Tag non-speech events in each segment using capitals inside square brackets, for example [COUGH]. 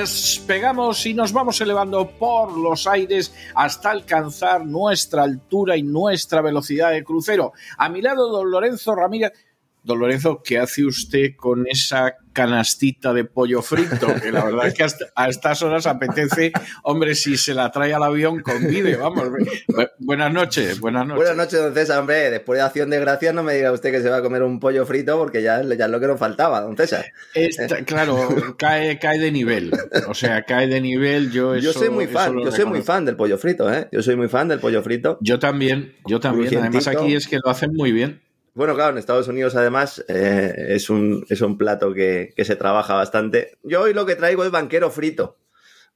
despegamos y nos vamos elevando por los aires hasta alcanzar nuestra altura y nuestra velocidad de crucero. A mi lado, don Lorenzo Ramírez. Don Lorenzo, ¿qué hace usted con esa canastita de pollo frito? Que la verdad es que hasta, a estas horas apetece, hombre, si se la trae al avión, convide, vamos. Buenas noches, buenas noches. Buenas noches, don César, hombre, después de Acción de Gracias no me diga usted que se va a comer un pollo frito porque ya, ya es lo que nos faltaba, don César. Esta, [LAUGHS] claro, cae, cae de nivel, o sea, cae de nivel, yo Yo soy muy fan, yo soy muy fan del pollo frito, ¿eh? Yo soy muy fan del pollo frito. Yo también, yo también, además aquí es que lo hacen muy bien. Bueno, claro, en Estados Unidos además eh, es, un, es un plato que, que se trabaja bastante. Yo hoy lo que traigo es banquero frito.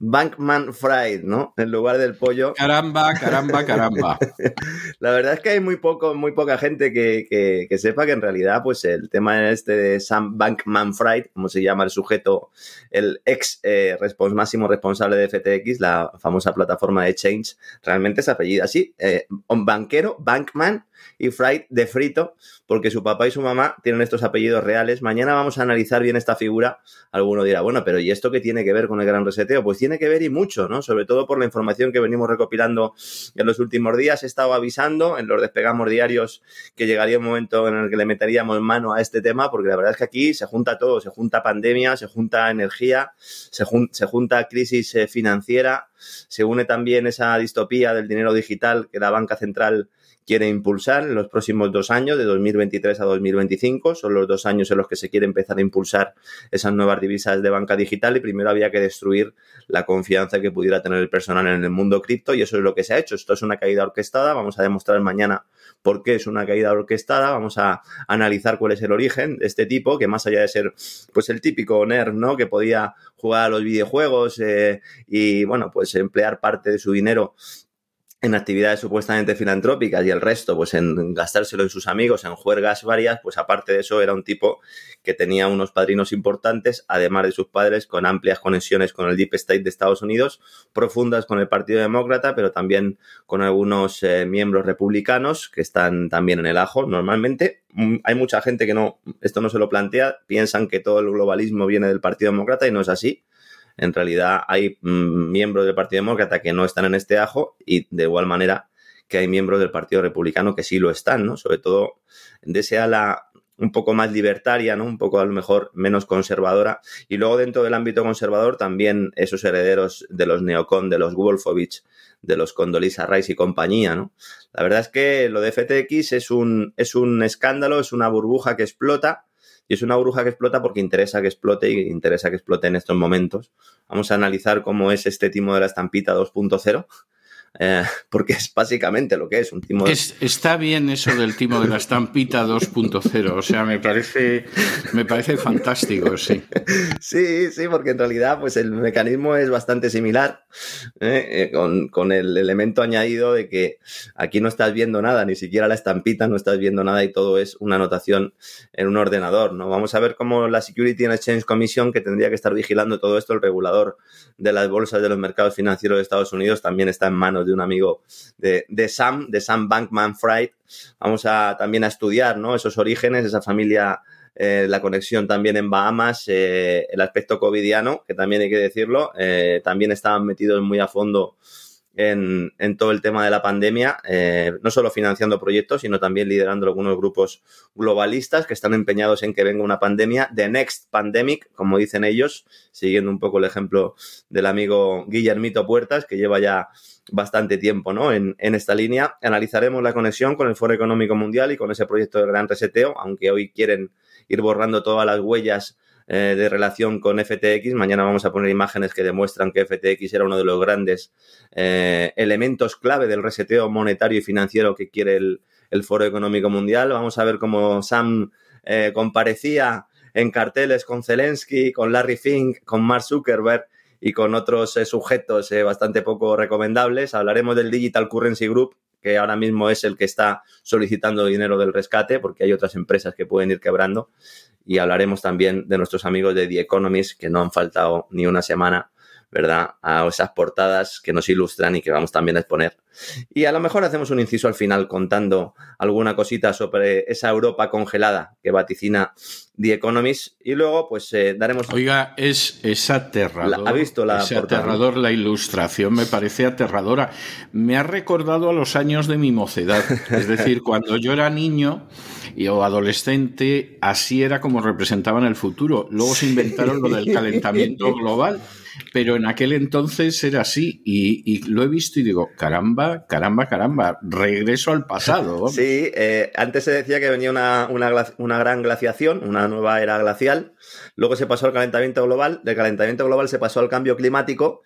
Bankman fried, ¿no? En lugar del pollo. Caramba, caramba, caramba. [LAUGHS] La verdad es que hay muy poco, muy poca gente que, que- que sepa que en realidad, pues el tema este de Sam Bankman Fried, como se llama el sujeto, el ex eh, respons- máximo responsable de FTX, la famosa plataforma de Change, realmente es apellido así, eh, un banquero, Bankman y Fried de frito, porque su papá y su mamá tienen estos apellidos reales. Mañana vamos a analizar bien esta figura. Alguno dirá, bueno, pero ¿y esto qué tiene que ver con el gran reseteo? Pues tiene que ver y mucho, ¿no? Sobre todo por la información que venimos recopilando en los últimos días. He estado avisando en los despegamos diarios que llegaría un momento en el que le meteríamos mano a este tema, porque la verdad es que aquí se junta todo, se junta pandemia, se junta energía, se, jun- se junta crisis eh, financiera, se une también esa distopía del dinero digital que la banca central quiere impulsar en los próximos dos años, de 2023 a 2025. Son los dos años en los que se quiere empezar a impulsar esas nuevas divisas de banca digital y primero había que destruir la confianza que pudiera tener el personal en el mundo cripto y eso es lo que se ha hecho. Esto es una caída orquestada. Vamos a demostrar mañana por qué es una caída orquestada. Vamos a analizar cuál es el origen de este tipo, que más allá de ser pues el típico nerd, ¿no? Que podía jugar a los videojuegos eh, y, bueno, pues emplear parte de su dinero en actividades supuestamente filantrópicas y el resto, pues en gastárselo en sus amigos, en juergas varias, pues aparte de eso era un tipo que tenía unos padrinos importantes, además de sus padres, con amplias conexiones con el Deep State de Estados Unidos, profundas con el Partido Demócrata, pero también con algunos eh, miembros republicanos que están también en el ajo. Normalmente mm, hay mucha gente que no, esto no se lo plantea, piensan que todo el globalismo viene del Partido Demócrata y no es así en realidad hay mm, miembros del Partido Demócrata que no están en este ajo y de igual manera que hay miembros del Partido Republicano que sí lo están, ¿no? Sobre todo desea la un poco más libertaria, ¿no? Un poco a lo mejor menos conservadora. Y luego dentro del ámbito conservador también esos herederos de los neocon, de los Wolfowitz, de los Condoleezza Rice y compañía, ¿no? La verdad es que lo de FTX es un, es un escándalo, es una burbuja que explota y es una burbuja que explota porque interesa que explote y interesa que explote en estos momentos. Vamos a analizar cómo es este timo de la estampita 2.0, eh, [LAUGHS] porque es básicamente lo que es un timo de... Es- está bien eso del timo de la estampita 2.0, o sea, me parece, me parece fantástico, sí. [LAUGHS] Sí, sí, porque en realidad pues el mecanismo es bastante similar, ¿eh? Eh, con, con el elemento añadido de que aquí no estás viendo nada, ni siquiera la estampita, no estás viendo nada y todo es una anotación en un ordenador, ¿no? Vamos a ver cómo la Security and Exchange Commission, que tendría que estar vigilando todo esto, el regulador de las bolsas de los mercados financieros de Estados Unidos, también está en manos de un amigo de, de Sam, de Sam Bankman Fried. Vamos a también a estudiar, ¿no? Esos orígenes, esa familia eh, la conexión también en Bahamas, eh, el aspecto covidiano, que también hay que decirlo, eh, también estaban metidos muy a fondo en, todo el tema de la pandemia, eh, no solo financiando proyectos, sino también liderando algunos grupos globalistas que están empeñados en que venga una pandemia, the next pandemic, como dicen ellos, siguiendo un poco el ejemplo del amigo Guillermito Puertas, que lleva ya bastante tiempo ¿no? en, en esta línea. Analizaremos la conexión con el Foro Económico Mundial y con ese proyecto de gran reseteo, aunque hoy quieren ir borrando todas las huellas eh, de relación con FTX. Mañana vamos a poner imágenes que demuestran que FTX era uno de los grandes eh, elementos clave del reseteo monetario y financiero que quiere el, Foro Económico Mundial. Vamos a ver cómo Sam eh, comparecía en carteles con Zelensky, con Larry Fink, con Mark Zuckerberg y con otros sujetos bastante poco recomendables. Hablaremos del Digital Currency Group, que ahora mismo es el que está solicitando dinero del rescate, porque hay otras empresas que pueden ir quebrando y hablaremos también de nuestros amigos de The Economist, que no han faltado ni una semana, ¿verdad? A esas portadas que nos ilustran y que vamos también a exponer. Y a lo mejor hacemos un inciso al final contando alguna cosita sobre esa Europa congelada que vaticina The Economist y luego pues eh, daremos... Oiga, es, es aterrador. ¿Ha visto la es aterrador la ilustración, me parece aterradora. Me ha recordado a los años de mi mocedad. [LAUGHS] Es decir, cuando yo era niño y, o adolescente, así era como representaban el futuro. Luego se inventaron lo del calentamiento global, pero en aquel entonces era así. Y, lo he visto y digo, caramba, caramba, caramba, regreso al pasado. [LAUGHS] Sí, eh, antes se decía que venía una, una gran glaciación, una nueva era glacial. Luego se pasó al calentamiento global. Del calentamiento global se pasó al cambio climático.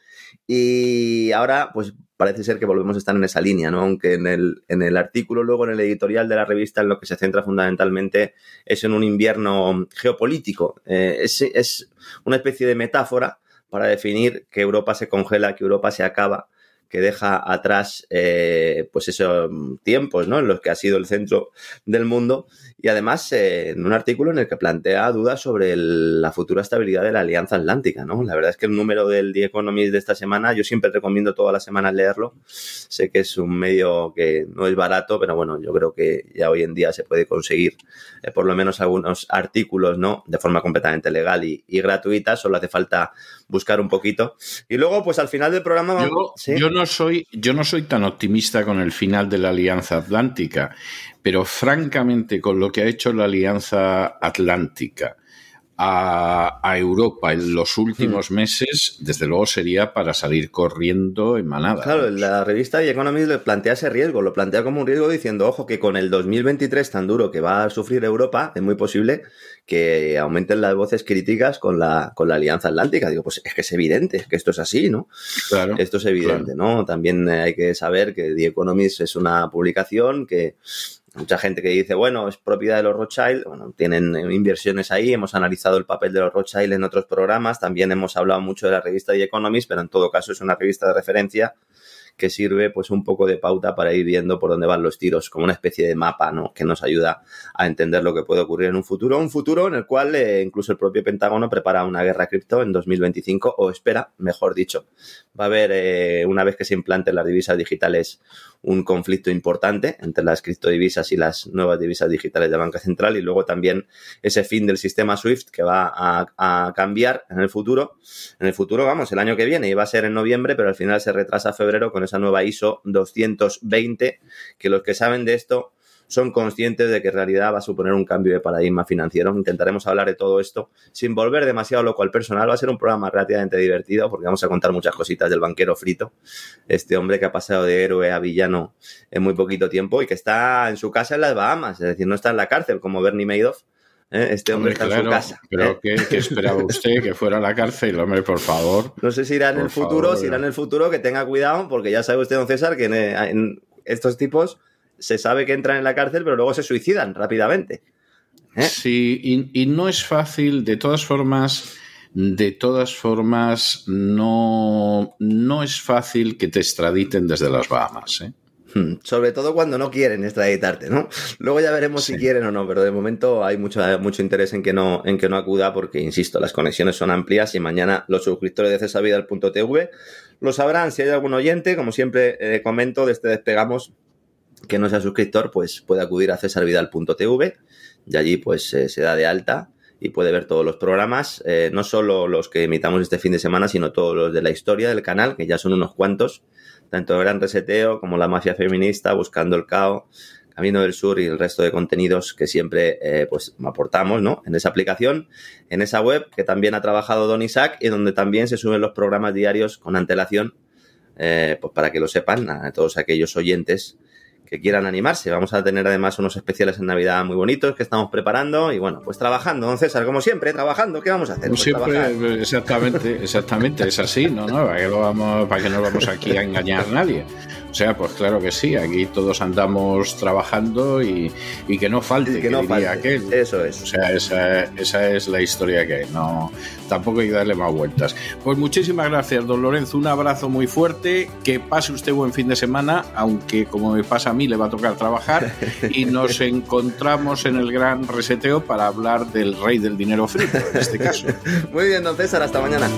Y ahora, pues parece ser que volvemos a estar en esa línea, ¿no? Aunque en el, en el artículo, luego en el editorial de la revista, en lo que se centra fundamentalmente es en un invierno geopolítico. Eh, es, es una especie de metáfora para definir que Europa se congela, que Europa se acaba que deja atrás eh, pues esos tiempos ¿no? en los que ha sido el centro del mundo y además eh, en un artículo en el que plantea dudas sobre la futura estabilidad de la Alianza Atlántica. ¿no? La verdad es que el número del The Economist de esta semana, yo siempre recomiendo todas las semanas leerlo. Sé que es un medio que no es barato, pero bueno, yo creo que ya hoy en día se puede conseguir eh, por lo menos algunos artículos ¿no? de forma completamente legal y, gratuita, solo hace falta buscar un poquito. Y luego, pues al final del programa... yo no soy, yo no soy tan optimista con el final de la Alianza Atlántica, pero francamente con lo que ha hecho la Alianza Atlántica a, Europa en los últimos hmm. meses, desde luego sería para salir corriendo en manada. Claro, la revista The Economist le plantea ese riesgo, lo plantea como un riesgo diciendo, ojo, que con el 2023 tan duro que va a sufrir Europa, es muy posible que aumenten las voces críticas con la, con la Alianza Atlántica. Digo, pues es que es evidente, que esto es así, ¿no? Claro. Esto es evidente, ¿no? También hay que saber que The Economist es una publicación que mucha gente que dice, bueno, es propiedad de los Rothschild, bueno, tienen inversiones ahí, hemos analizado el papel de los Rothschild en otros programas, también hemos hablado mucho de la revista The Economist, pero en todo caso es una revista de referencia que sirve pues un poco de pauta para ir viendo por dónde van los tiros, como una especie de mapa, ¿no? Que nos ayuda a entender lo que puede ocurrir en un futuro, un futuro en el cual eh, incluso el propio Pentágono prepara una guerra cripto en 2025 o espera, mejor dicho, va a haber eh, una vez que se implanten las divisas digitales un conflicto importante entre las criptodivisas y las nuevas divisas digitales de banca central y luego también ese fin del sistema SWIFT que va a, cambiar en el futuro. En el futuro, vamos, el año que viene iba a ser en noviembre, pero al final se retrasa a febrero con esa nueva ISO 220, que los que saben de esto son conscientes de que en realidad va a suponer un cambio de paradigma financiero. Intentaremos hablar de todo esto sin volver demasiado loco al personal. Va a ser un programa relativamente divertido porque vamos a contar muchas cositas del banquero frito, este hombre que ha pasado de héroe a villano en muy poquito tiempo y que está en su casa en las Bahamas, es decir, no está en la cárcel como Bernie Madoff. ¿Eh? Este hombre, está en su casa. Pero ¿eh? ¿qué, esperaba usted? que fuera a la cárcel, hombre, por favor. No sé si irá en el futuro, si irá en el futuro, que tenga cuidado, porque ya sabe usted, don César, que en estos tipos se sabe que entran en la cárcel, pero luego se suicidan rápidamente. ¿eh? Sí, y, no es fácil, de todas formas, de todas formas, no, no es fácil que te extraditen desde las Bahamas. ¿eh? Hmm, sobre todo cuando no quieren extraditarte, ¿no? Luego ya veremos si quieren o no, pero de momento hay mucho, mucho interés en que, no, en que no acuda porque, insisto, las conexiones son amplias y mañana los suscriptores de cesavidal.tv lo sabrán. Si hay algún oyente, como siempre eh, comento, desde Despegamos que no sea suscriptor, pues puede acudir a cesarvidal.tv y allí pues eh, se da de alta y puede ver todos los programas, eh, no solo los que emitamos este fin de semana, sino todos los de la historia del canal, que ya son unos cuantos, tanto el Gran Reseteo como la Mafia Feminista, Buscando el Caos, Camino del Sur y el resto de contenidos que siempre eh, pues aportamos ¿no? en esa aplicación, en esa web que también ha trabajado Don Isaac y donde también se suben los programas diarios con antelación, eh, pues para que lo sepan a todos aquellos oyentes que quieran animarse. Vamos a tener además unos especiales en Navidad muy bonitos que estamos preparando y bueno, pues trabajando, don César, como siempre, trabajando, ¿qué vamos a hacer? Pues siempre, exactamente, exactamente, es así, ¿no? ¿no? ¿Para, que vamos, para que no vamos aquí a engañar a nadie. O sea, pues claro que sí, aquí todos andamos trabajando y, que no falte, que, no falte. aquel. Eso es. O sea, esa, esa, es la historia que hay, no, tampoco hay que darle más vueltas. Pues muchísimas gracias, don Lorenzo, un abrazo muy fuerte, que pase usted buen fin de semana, aunque como me pasa a mí le va a tocar trabajar, [LAUGHS] y nos encontramos en el gran reseteo para hablar del rey del dinero frito, en este caso. [LAUGHS] Muy bien, don César, hasta mañana.